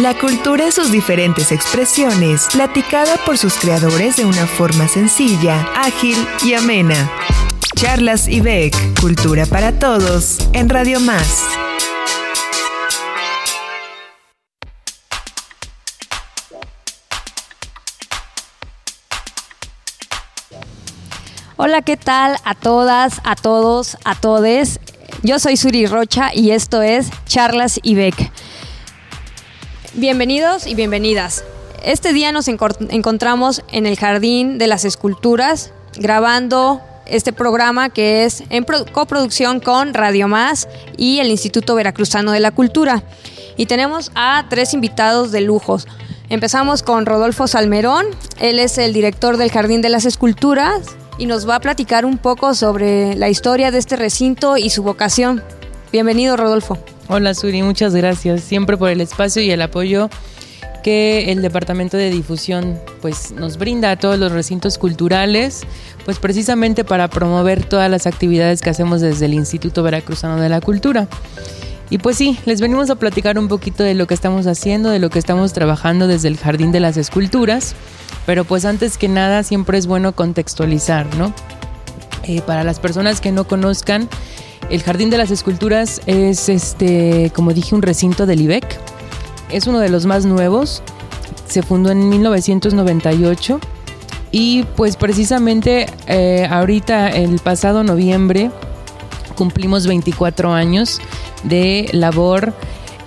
La cultura y sus diferentes expresiones, platicada por sus creadores de una forma sencilla, ágil y amena. Charlas y Beck, Cultura para Todos, en Radio Más. Hola, ¿qué tal a todas, a todos, a todes? Yo soy Suri Rocha y esto es Charlas y Beck. Bienvenidos y bienvenidas. Este día nos encontramos en el Jardín de las Esculturas grabando este programa que es en coproducción con Radio Más y el Instituto Veracruzano de la Cultura. Y tenemos a tres invitados de lujos. Empezamos con Rodolfo Salmerón, él es el director del Jardín de las Esculturas y nos va a platicar un poco sobre la historia de este recinto y su vocación. Bienvenido, Rodolfo. Hola, Suri, muchas gracias siempre por el espacio y el apoyo que el Departamento de Difusión pues nos brinda a todos los recintos culturales, pues precisamente para promover todas las actividades que hacemos desde el Instituto Veracruzano de la Cultura. Y pues sí, les venimos a platicar un poquito de lo que estamos haciendo, de lo que estamos trabajando desde el Jardín de las Esculturas, pero pues antes que nada siempre es bueno contextualizar, ¿no? Eh, para las personas que no conozcan, el Jardín de las Esculturas es, este, como dije, un recinto del IBEC. Es uno de los más nuevos. Se fundó en 1998 y pues precisamente eh, ahorita, el pasado noviembre, cumplimos 24 años de labor,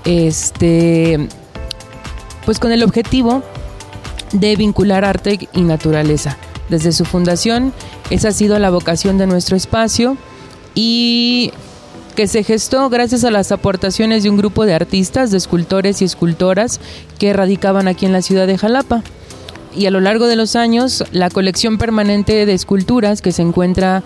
este, pues con el objetivo de vincular arte y naturaleza. Desde su fundación, esa ha sido la vocación de nuestro espacio y que se gestó gracias a las aportaciones de un grupo de artistas, de escultores y escultoras que radicaban aquí en la ciudad de Jalapa. Y a lo largo de los años, la colección permanente de esculturas que se encuentra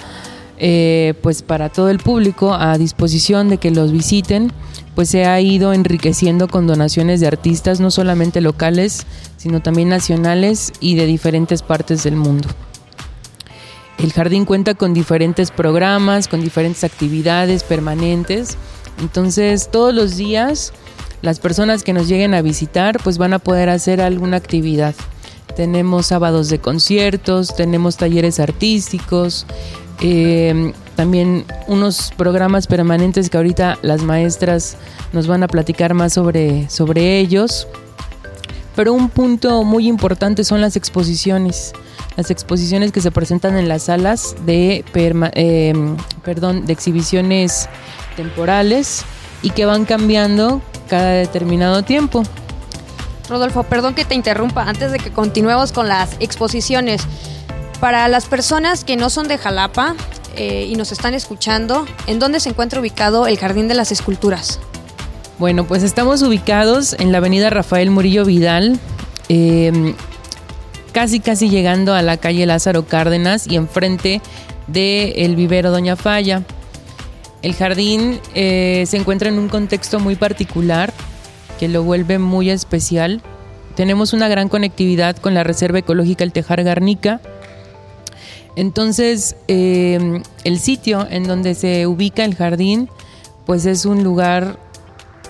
eh, pues para todo el público a disposición de que los visiten, pues se ha ido enriqueciendo con donaciones de artistas no solamente locales, sino también nacionales y de diferentes partes del mundo. El jardín cuenta con diferentes programas, con diferentes actividades permanentes. Entonces, todos los días las personas que nos lleguen a visitar pues van a poder hacer alguna actividad. Tenemos sábados de conciertos, tenemos talleres artísticos, eh, también unos programas permanentes que ahorita las maestras nos van a platicar más sobre, sobre ellos. Pero un punto muy importante son las exposiciones. Las exposiciones que se presentan en las salas de, eh, perdón, de exhibiciones temporales y que van cambiando cada determinado tiempo. Rodolfo, perdón que te interrumpa, antes de que continuemos con las exposiciones. Para las personas que no son de Jalapa eh, y nos están escuchando, ¿en dónde se encuentra ubicado el Jardín de las Esculturas? Bueno, pues estamos ubicados en la avenida Rafael Murillo Vidal, em, casi casi llegando a la calle Lázaro Cárdenas y enfrente del el vivero Doña Falla. El jardín eh, se encuentra en un contexto muy particular que lo vuelve muy especial. Tenemos una gran conectividad con la Reserva Ecológica El Tejar Garnica, entonces, em, el sitio en donde se ubica el jardín, pues es un lugar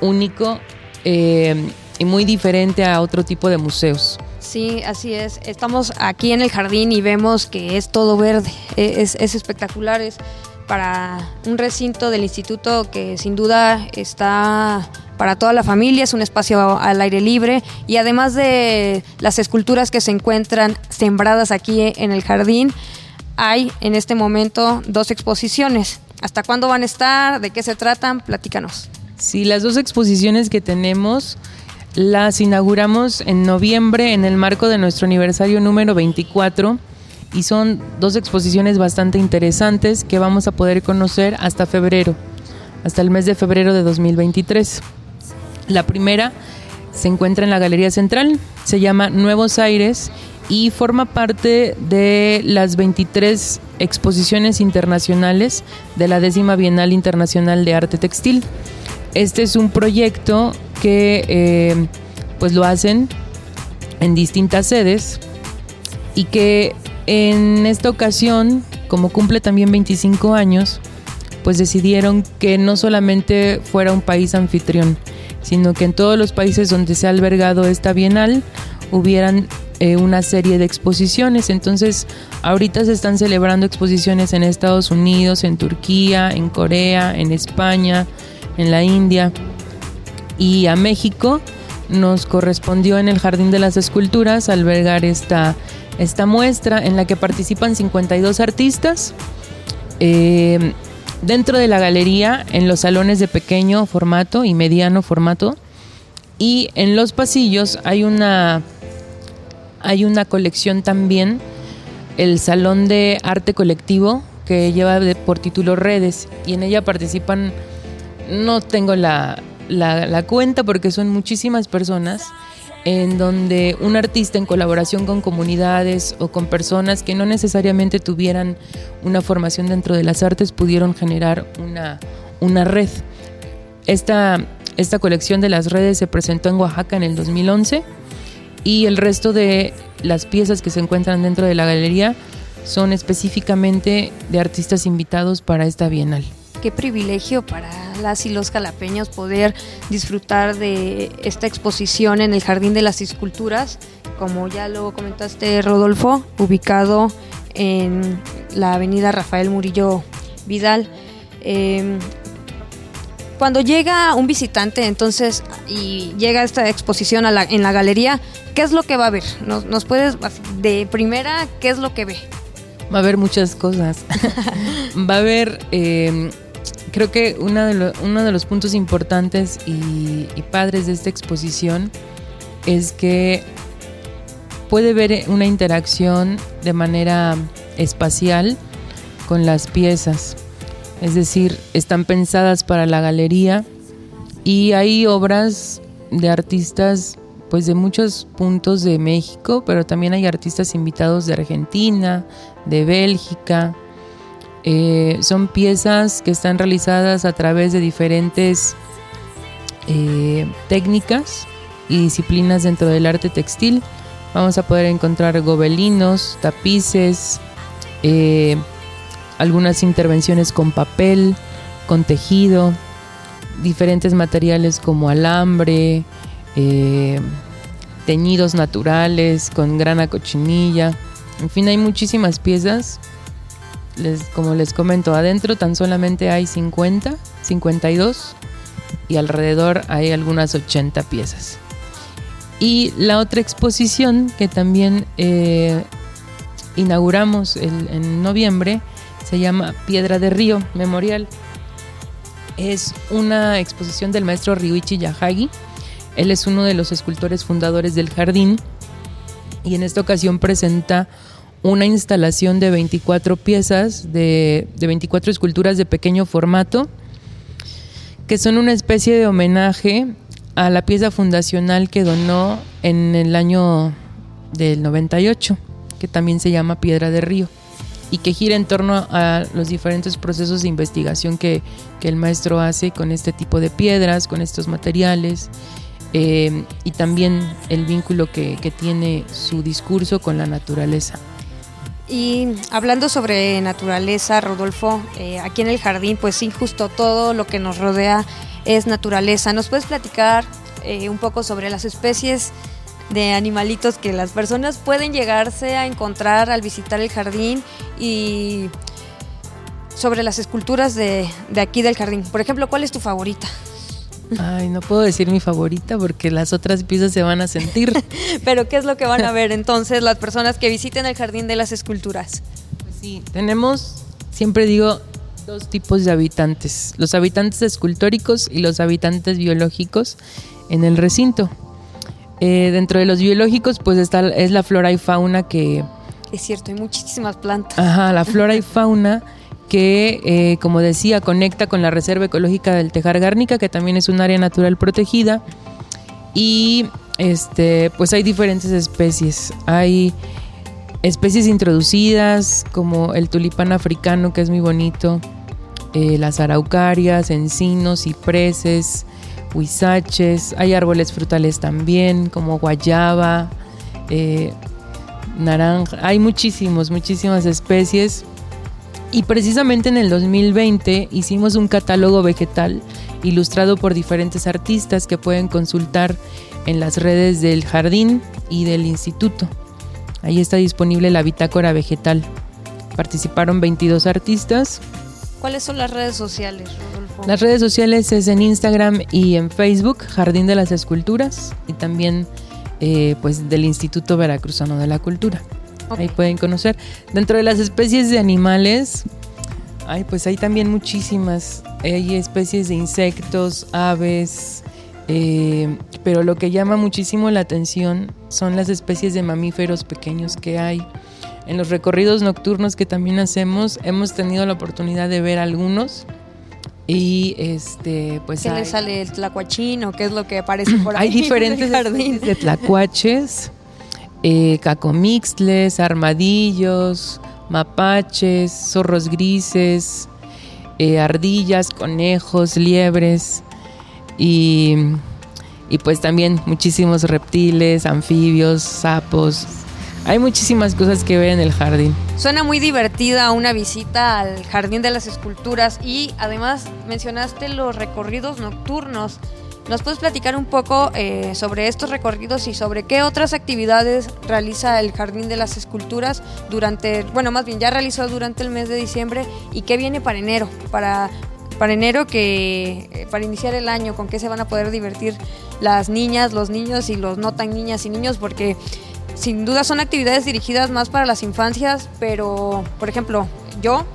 único em, y muy diferente a otro tipo de museos. Sí, así es. Estamos aquí en el jardín y vemos que es todo verde. E, es, es espectacular. Es para un recinto del instituto que sin duda está para toda la familia, es un espacio al aire libre y además de las esculturas que se encuentran sembradas aquí en el jardín, hay en este momento dos exposiciones. ¿Hasta cuándo van a estar? ¿De qué se tratan? Platícanos. Sí, las dos exposiciones que tenemos las inauguramos en noviembre en el marco de nuestro aniversario número 24 y son dos exposiciones bastante interesantes que vamos a poder conocer hasta febrero, hasta el mes de febrero de 2023. La primera se encuentra en la Galería Central, se llama Nuevos Aires y forma parte de las 23 exposiciones internacionales de la décima Bienal Internacional de Arte Textil. Este es un proyecto que eh, pues lo hacen en distintas sedes y que en esta ocasión, como cumple también 25 años, pues decidieron que no solamente fuera un país anfitrión, sino que en todos los países donde se ha albergado esta bienal hubieran eh, una serie de exposiciones. Entonces, ahorita se están celebrando exposiciones en Estados Unidos, en Turquía, en Corea, en España, en la India y a México nos correspondió en el Jardín de las Esculturas albergar esta, esta muestra en la que participan 52 artistas. Eh, dentro de la galería, en los salones de pequeño formato y mediano formato, y en los pasillos hay una, hay una colección también, el Salón de Arte Colectivo, que lleva por título Redes, y en ella participan, no tengo la, la, cuenta porque son muchísimas personas en donde un artista en colaboración con comunidades o con personas que no necesariamente tuvieran una formación dentro de las artes pudieron generar una, una red. Esta, esta colección de las redes se presentó en Oaxaca en el 2011 y el resto de las piezas que se encuentran dentro de la galería son específicamente de artistas invitados para esta bienal qué privilegio para las y los calapeños poder disfrutar de esta exposición en el Jardín de las Esculturas, como ya lo comentaste Rodolfo, ubicado en la avenida Rafael Murillo Vidal. Em, cuando llega un visitante entonces y llega esta exposición en la galería, ¿qué es lo que va a ver? ¿Nos, nos puedes, de primera, qué es lo que ve? Va a haber muchas cosas. va a haber em, creo que uno de, los puntos importantes y, padres de esta exposición es que puede ver una interacción de manera espacial con las piezas. Es decir, están pensadas para la galería y hay obras de artistas pues de muchos puntos de México, pero también hay artistas invitados de Argentina, de Bélgica, eh, son piezas que están realizadas a través de diferentes eh, técnicas y disciplinas dentro del arte textil. Vamos a poder encontrar gobelinos, tapices, eh, algunas intervenciones con papel, con tejido, diferentes materiales como alambre, teñidos naturales con grana cochinilla. En fin, hay muchísimas piezas como les comento, adentro tan solamente hay 50, 52 y alrededor hay algunas 80 piezas. Y la otra exposición que también eh, inauguramos en noviembre se llama Piedra de Río Memorial. Es una exposición del maestro Ryuichi Yahagi. Él es uno de los escultores fundadores del jardín y en esta ocasión presenta una instalación de 24 piezas, de, 24 esculturas de pequeño formato, que son una especie de homenaje a la pieza fundacional que donó en el año del 98, que también se llama Piedra de Río, y que gira en torno a los diferentes procesos de investigación que, el maestro hace con este tipo de piedras, con estos materiales, eh, y también el vínculo que tiene su discurso con la naturaleza. Y hablando sobre naturaleza, Rodolfo, eh, aquí en el jardín, pues sí, justo todo lo que nos rodea es naturaleza. ¿Nos puedes platicar eh, un poco sobre las especies de animalitos que las personas pueden llegarse a encontrar al visitar el jardín y sobre las esculturas de, de aquí del jardín? Por ejemplo, ¿cuál es tu favorita? Ay, no puedo decir mi favorita porque las otras piezas se van a sentir. Pero ¿qué es lo que van a ver entonces las personas que visiten el Jardín de las Esculturas? Pues sí, tenemos, siempre digo, dos tipos de habitantes, los habitantes escultóricos y los habitantes biológicos en el recinto. Eh, dentro de los biológicos, pues está, es la flora y fauna que... Es cierto, hay muchísimas plantas. Ajá, la flora y fauna que, eh, como decía, conecta con la Reserva Ecológica del Tejar Gárnica, que también es un área natural protegida. Y este, pues hay diferentes especies. Hay especies introducidas, como el tulipán africano, que es muy bonito, eh, las araucarias, encinos, cipreses, huizaches. Hay árboles frutales también, como guayaba, eh, naranja. Hay muchísimos, muchísimas especies y precisamente en el 2020 hicimos un catálogo vegetal ilustrado por diferentes artistas que pueden consultar en las redes del jardín y del instituto. Ahí está disponible la bitácora vegetal. Participaron 22 artistas. ¿Cuáles son las redes sociales, Rodolfo? Las redes sociales es en Instagram y en Facebook, Jardín de las Esculturas, y también eh, pues del Instituto Veracruzano de la Cultura. Ahí pueden conocer. Dentro de las especies de animales, ay, pues hay también muchísimas. Hay especies de insectos, aves, eh, pero lo que llama muchísimo la atención son las especies de mamíferos pequeños que hay. En los recorridos nocturnos que también hacemos, hemos tenido la oportunidad de ver algunos. Y este, pues. ¿Qué le sale el tlacuachín o qué es lo que aparece por ahí? Hay diferentes especies de tlacuaches eh, cacomixtles, armadillos, mapaches, zorros grises, eh, ardillas, conejos, liebres y, y pues también muchísimos reptiles, anfibios, sapos. Hay muchísimas cosas que ver en el jardín. Suena muy divertida una visita al Jardín de las Esculturas y además mencionaste los recorridos nocturnos. ¿Nos puedes platicar un poco eh, sobre estos recorridos y sobre qué otras actividades realiza el Jardín de las Esculturas durante, bueno, más bien ya realizó durante el mes de diciembre y qué viene para enero? Para, enero que eh, para iniciar el año, con qué se van a poder divertir las niñas, los niños y los no tan niñas y niños, porque sin duda son actividades dirigidas más para las infancias, pero por ejemplo, yo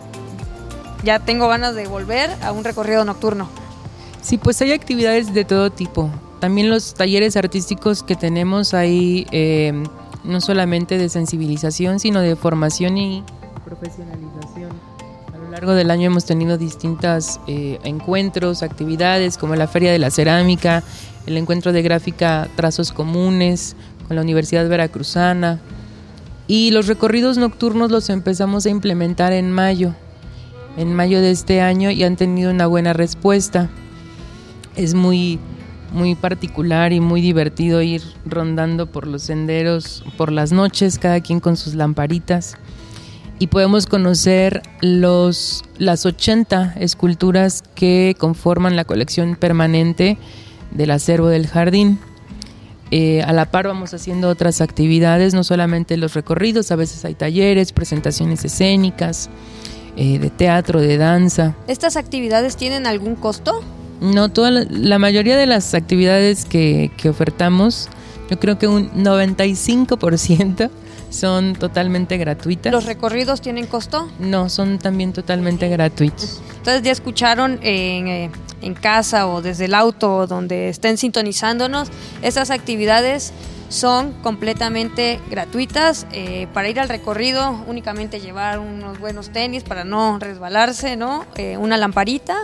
ya tengo ganas de volver a un recorrido nocturno. Sí, pues hay actividades de todo tipo. También los talleres artísticos que tenemos ahí, eh, no solamente de sensibilización, sino de formación y profesionalización. A lo largo del año hemos tenido distintos eh, encuentros, actividades, como la Feria de la Cerámica, el encuentro de gráfica Trazos Comunes con la Universidad Veracruzana. Y los recorridos nocturnos los empezamos a implementar en mayo, en mayo de este año, y han tenido una buena respuesta es muy, muy particular y muy divertido ir rondando por los senderos por las noches, cada quien con sus lamparitas. Y podemos conocer los, las 80 esculturas que conforman la colección permanente del acervo del jardín. Eh, a la par vamos haciendo otras actividades, no solamente los recorridos, a veces hay talleres, presentaciones escénicas, eh, de teatro, de danza. ¿Estas actividades tienen algún costo? No, toda la, mayoría de las actividades que, que ofertamos, yo creo que un 95% son totalmente gratuitas. ¿Los recorridos tienen costo? No, son también totalmente gratuitos. Entonces ya escucharon en, eh, en casa o desde el auto donde estén sintonizándonos, estas actividades son completamente gratuitas. Eh, para ir al recorrido únicamente llevar unos buenos tenis para no resbalarse, ¿no? Eh, una lamparita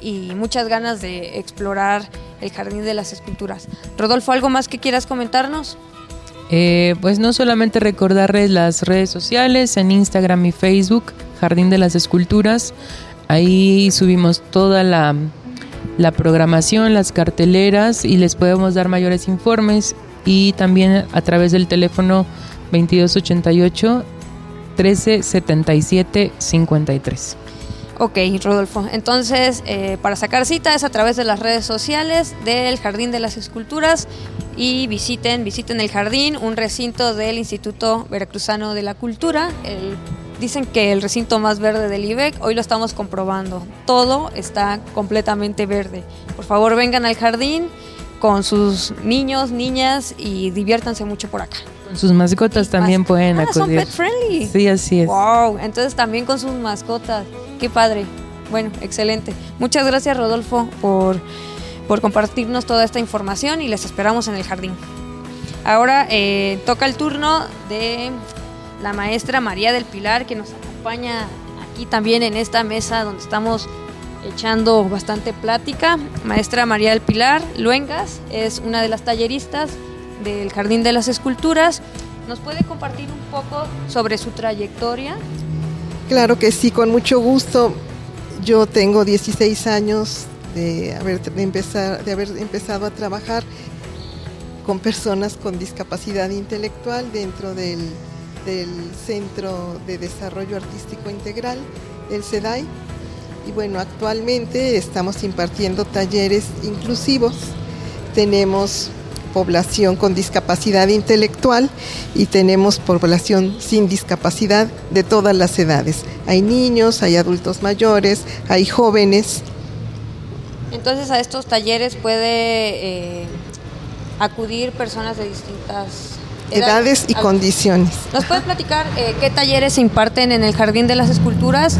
y muchas ganas de explorar el Jardín de las Esculturas. Rodolfo, ¿algo más que quieras comentarnos? Eh, pues no solamente recordarles las redes sociales en Instagram y Facebook, Jardín de las Esculturas. Ahí subimos toda la, la programación, las carteleras y les podemos dar mayores informes y también a través del teléfono 2288 1377 53. Ok, Rodolfo. Entonces, eh, para sacar cita es a través de las redes sociales del Jardín de las Esculturas y visiten, visiten el jardín, un recinto del Instituto Veracruzano de la Cultura. dicen que el recinto más verde del IBEC, hoy lo estamos comprobando. Todo está completamente verde. Por favor, vengan al jardín con sus niños, niñas y diviértanse mucho por acá. Sus mascotas también pueden ah, acudir. Son pet friendly. Sí, así es. Wow, entonces también con sus mascotas. Qué padre. Bueno, excelente. Muchas gracias Rodolfo por, por compartirnos toda esta información y les esperamos en el jardín. Ahora eh, toca el turno de la maestra María del Pilar que nos acompaña aquí también en esta mesa donde estamos echando bastante plática. Maestra María del Pilar Luengas es una de las talleristas del Jardín de las Esculturas. ¿Nos puede compartir un poco sobre su trayectoria? Claro que sí, con mucho gusto. Yo tengo 16 años de haber, empezar, de haber empezado a trabajar con personas con discapacidad intelectual dentro del, del Centro de Desarrollo Artístico Integral, el CEDAI. Y bueno, actualmente estamos impartiendo talleres inclusivos. Tenemos población con discapacidad intelectual y tenemos población sin discapacidad de todas las edades. Hay niños, hay adultos mayores, hay jóvenes. Entonces a estos talleres puede eh, acudir personas de distintas edades, y condiciones. ¿Nos puede platicar eh, qué talleres se imparten en el Jardín de las Esculturas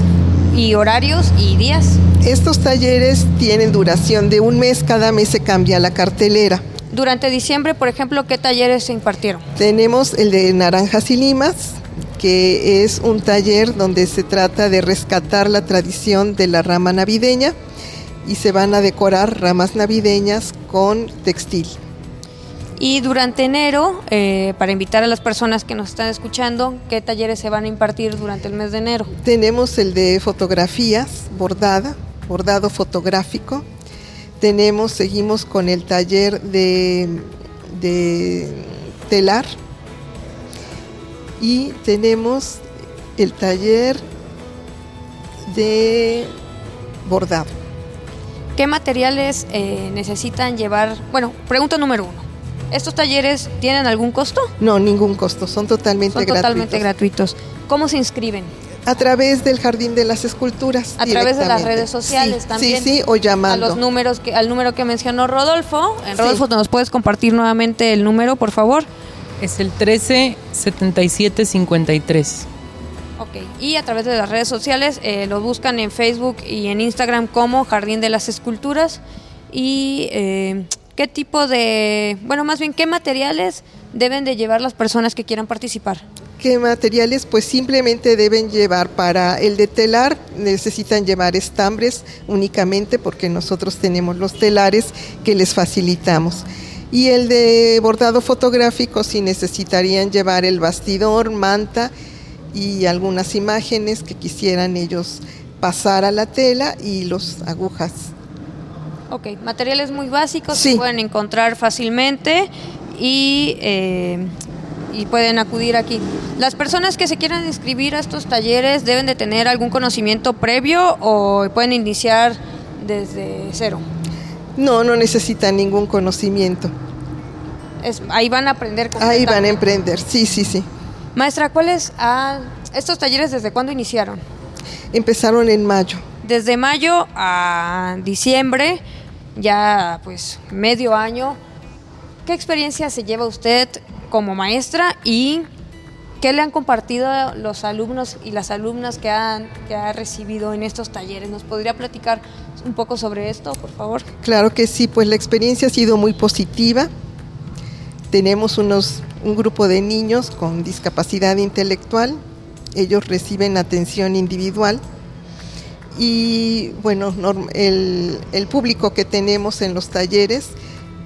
y horarios y días? Estos talleres tienen duración de un mes, cada mes se cambia la cartelera. Durante diciembre, por ejemplo, ¿qué talleres se impartieron? Tenemos el de Naranjas y Limas, que es un taller donde se trata de rescatar la tradición de la rama navideña y se van a decorar ramas navideñas con textil. Y durante enero, eh, para invitar a las personas que nos están escuchando, ¿qué talleres se van a impartir durante el mes de enero? Tenemos el de fotografías, bordada, bordado fotográfico. Tenemos, seguimos con el taller de, de telar. Y tenemos el taller de bordado. ¿Qué materiales eh, necesitan llevar? Bueno, pregunta número uno. ¿Estos talleres tienen algún costo? No, ningún costo, son totalmente son gratuitos. totalmente gratuitos. ¿Cómo se inscriben? A través del Jardín de las Esculturas. A través de las redes sociales sí, también. Sí, sí, o llamando. A los números que, al número que mencionó Rodolfo. En Rodolfo, ¿nos puedes compartir nuevamente el número, por favor? Es el 13 77 53. Ok, y a través de las redes sociales eh, lo buscan en Facebook y en Instagram como Jardín de las Esculturas. Y eh, qué tipo de, bueno, más bien, qué materiales deben de llevar las personas que quieran participar. ¿Qué materiales? Pues simplemente deben llevar para el de telar, necesitan llevar estambres únicamente porque nosotros tenemos los telares que les facilitamos. Y el de bordado fotográfico sí necesitarían llevar el bastidor, manta y algunas imágenes que quisieran ellos pasar a la tela y los agujas. Ok, materiales muy básicos sí. que pueden encontrar fácilmente y, eh, y pueden acudir aquí. Las personas que se quieran inscribir a estos talleres deben de tener algún conocimiento previo o pueden iniciar desde cero. No, no necesitan ningún conocimiento. Es, ahí van a aprender. Ahí van a emprender, sí, sí, sí. Maestra, ¿cuáles ah, estos talleres desde cuándo iniciaron? Empezaron en mayo. Desde mayo a diciembre, ya pues medio año. ¿Qué experiencia se lleva usted como maestra y qué le han compartido los alumnos y las alumnas que han que ha recibido en estos talleres? ¿Nos podría platicar un poco sobre esto, por favor? Claro que sí, pues la experiencia ha sido muy positiva. Tenemos unos, un grupo de niños con discapacidad intelectual. Ellos reciben atención individual y bueno, el, el, público que tenemos en los talleres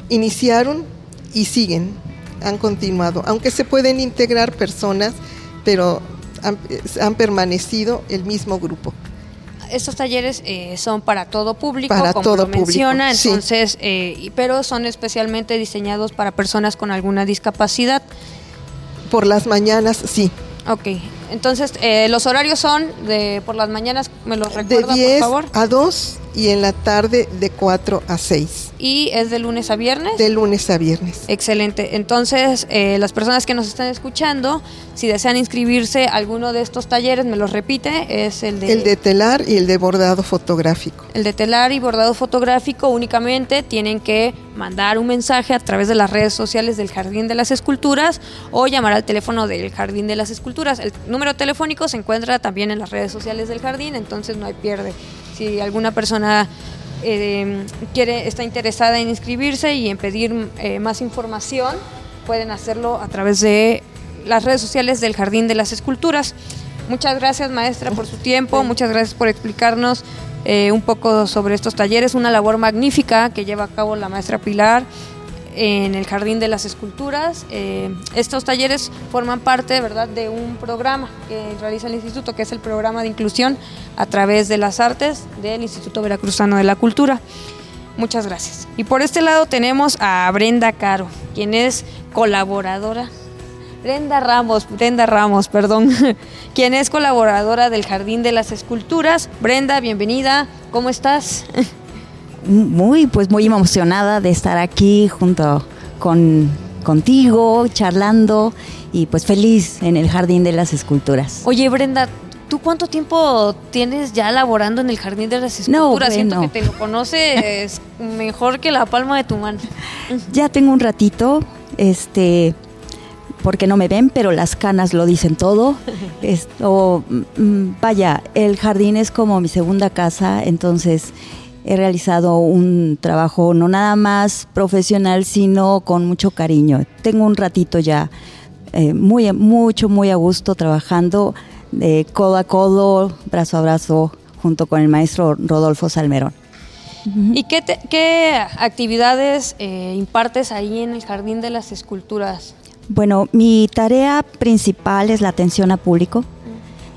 iniciaron y siguen, han continuado, aunque se pueden integrar personas, pero han, han permanecido el mismo grupo. Estos talleres eh, son para todo público, para como todo lo menciona, público, entonces, sí. eh, pero son especialmente diseñados para personas con alguna discapacidad. Por las mañanas, sí. Ok, entonces eh, los horarios son de por las mañanas, ¿me los recuerda, de 10 por favor? a 2 y en la tarde de 4 a 6. ¿Y es de lunes a viernes? De lunes a viernes. Excelente. Entonces, eh, las personas que nos están escuchando, si desean inscribirse a alguno de estos talleres, me los repite, es el de... El de telar y el de bordado fotográfico. El de telar y bordado fotográfico únicamente tienen que mandar un mensaje a través de las redes sociales del Jardín de las Esculturas o llamar al teléfono del Jardín de las Esculturas. El número telefónico se encuentra también en las redes sociales del jardín, entonces no hay pierde. Si alguna persona eh, quiere, está interesada en inscribirse y en pedir eh, más información, pueden hacerlo a través de las redes sociales del Jardín de las Esculturas. Muchas gracias maestra por su tiempo, muchas gracias por explicarnos eh, un poco sobre estos talleres, una labor magnífica que lleva a cabo la maestra Pilar en el Jardín de las Esculturas. Eh, estos talleres forman parte ¿verdad? de un programa que realiza el instituto, que es el programa de inclusión a través de las artes del Instituto Veracruzano de la Cultura. Muchas gracias. Y por este lado tenemos a Brenda Caro, quien es colaboradora Brenda Ramos, Brenda Ramos, perdón, quien es colaboradora del Jardín de las Esculturas. Brenda, bienvenida, ¿cómo estás? Muy, pues muy emocionada de estar aquí junto con contigo, charlando y pues feliz en el Jardín de las Esculturas. Oye, Brenda, ¿tú cuánto tiempo tienes ya laborando en el Jardín de las Esculturas? Siento que te lo conoces mejor que la palma de tu mano. Ya tengo un ratito, este, porque no me ven, pero las canas lo dicen todo. Esto, mm, vaya, el jardín es como mi segunda casa, entonces he realizado un trabajo no nada más profesional, sino con mucho cariño. Tengo un ratito ya eh, muy, mucho, muy a gusto trabajando de codo a codo, brazo a brazo, junto con el maestro Rodolfo Salmerón. ¿Y qué, qué actividades eh, impartes ahí en el Jardín de las Esculturas? Bueno, mi tarea principal es la atención a público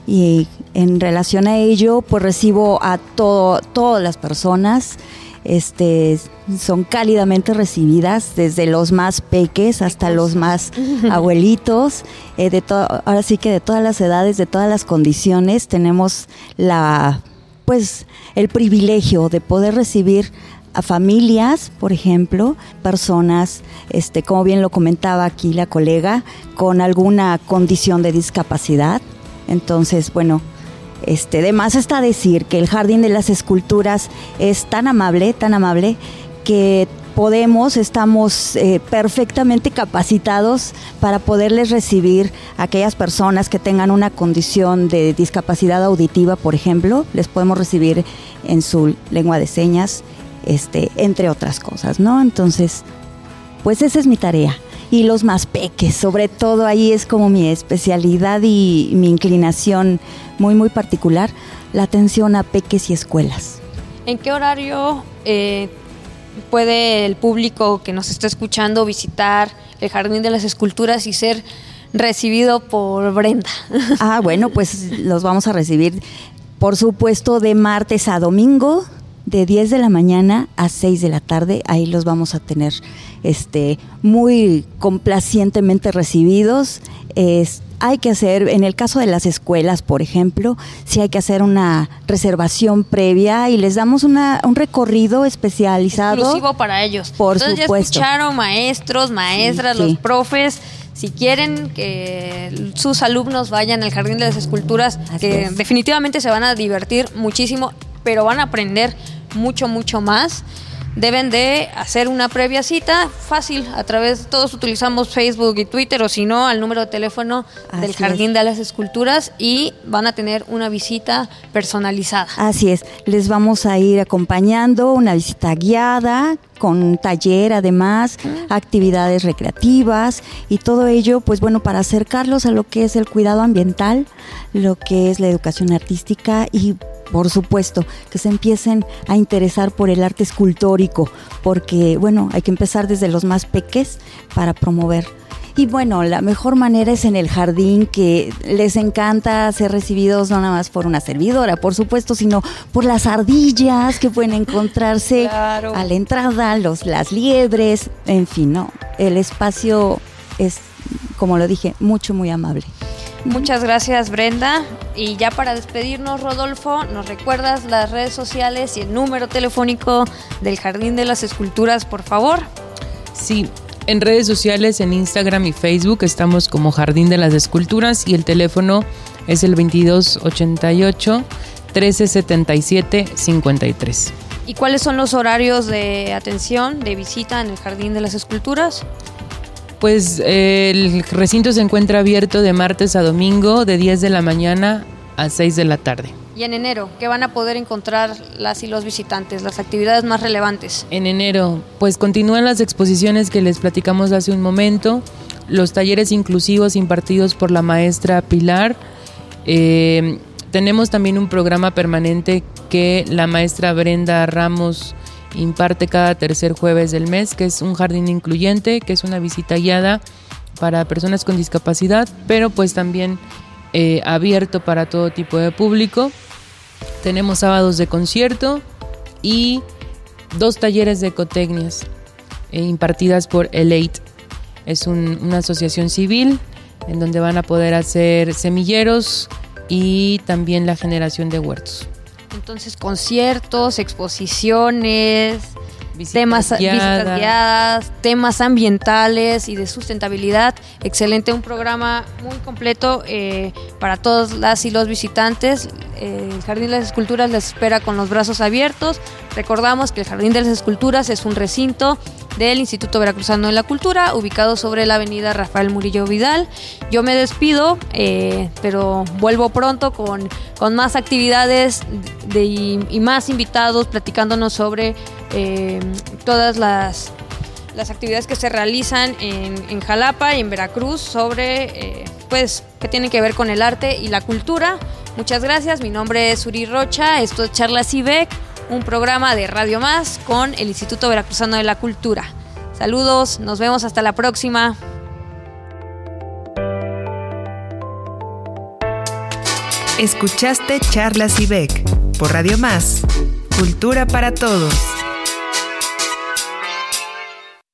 y en relación a ello, pues recibo a todo, todas las personas, este, son cálidamente recibidas, desde los más peques hasta los más abuelitos, eh, de ahora sí que de todas las edades, de todas las condiciones, tenemos la, pues, el privilegio de poder recibir a familias, por ejemplo, personas, este, como bien lo comentaba aquí la colega, con alguna condición de discapacidad. Entonces, bueno, este, de más está decir que el Jardín de las Esculturas es tan amable, tan amable, que podemos, estamos eh, perfectamente capacitados para poderles recibir a aquellas personas que tengan una condición de discapacidad auditiva, por ejemplo, les podemos recibir en su lengua de señas, este, entre otras cosas, ¿no? Entonces, pues esa es mi tarea. Y los más peques, sobre todo ahí es como mi especialidad y mi inclinación muy, muy particular, la atención a peques y escuelas. ¿En qué horario eh, puede el público que nos está escuchando visitar el Jardín de las Esculturas y ser recibido por Brenda? Ah, bueno, pues los vamos a recibir, por supuesto, de martes a domingo, de 10 de la mañana a 6 de la tarde. Ahí los vamos a tener este, muy complacientemente recibidos. hay que hacer, en el caso de las escuelas, por ejemplo, sí hay que hacer una reservación previa y les damos una, un recorrido especializado. Exclusivo para ellos. Por supuesto. Ya escucharon maestros, maestras, los profes si quieren que sus alumnos vayan al Jardín de las Esculturas, que definitivamente se van a divertir muchísimo pero van a aprender mucho, mucho más. Deben de hacer una previa cita fácil a través, todos utilizamos Facebook y Twitter o si no, al número de teléfono del Jardín de las Esculturas y van a tener una visita personalizada. Así es, les vamos a ir acompañando, una visita guiada con taller además, actividades recreativas y todo ello, pues bueno, para acercarlos a lo que es el cuidado ambiental, lo que es la educación artística y por supuesto, que se empiecen a interesar por el arte escultórico, porque bueno, hay que empezar desde los más peques para promover. Y bueno, la mejor manera es en el jardín, que les encanta ser recibidos no nada más por una servidora, por supuesto, sino por las ardillas que pueden encontrarse a la entrada, los, las liebres, en fin, ¿no? El espacio es, como lo dije, mucho, muy amable. Muchas gracias Brenda. Y ya para despedirnos, Rodolfo, ¿nos recuerdas las redes sociales y el número telefónico del Jardín de las Esculturas, por favor? Sí, en redes sociales, en Instagram y Facebook estamos como Jardín de las Esculturas y el teléfono es el 2288 1377 53. ¿Y cuáles son los horarios de atención, de visita en el Jardín de las Esculturas? Pues el recinto se encuentra abierto de martes a domingo de 10 de la mañana a 6 de la tarde. ¿Y en enero qué van a poder encontrar las y los visitantes, las actividades más relevantes? En enero, pues continúan las exposiciones que les platicamos hace un momento, los talleres inclusivos impartidos por la maestra Pilar. Eh, tenemos también un programa permanente que la maestra Brenda Ramos imparte cada tercer jueves del mes, que es un jardín incluyente, que es una visita guiada para personas con discapacidad, pero pues también eh, abierto para todo tipo de público. Tenemos sábados de concierto y dos talleres de ecotecnias eh, impartidas por Elate. Es una asociación civil en donde van a poder hacer semilleros y también la generación de huertos. Entonces, conciertos, exposiciones, temas guiadas. visitas guiadas, temas ambientales y de sustentabilidad. Excelente, un programa muy completo eh, para todas las y los visitantes. Eh, el Jardín de las Esculturas les espera con los brazos abiertos. Recordamos que el Jardín de las Esculturas es un recinto del Instituto Veracruzano de la Cultura, ubicado sobre la avenida Rafael Murillo Vidal. Yo me despido, eh, pero vuelvo pronto con, con más actividades de- y, y más invitados platicándonos sobre eh, todas las, las actividades que se realizan en, en Jalapa y en Veracruz sobre, eh, pues, que tienen que ver con el arte y la cultura. Muchas gracias, mi nombre es Uri Rocha, esto es Charlas IBEC, un programa de Radio Más con el Instituto Veracruzano de la Cultura. Saludos, nos vemos hasta la próxima. Escuchaste Charlas IBEC por Radio Más, Cultura para Todos.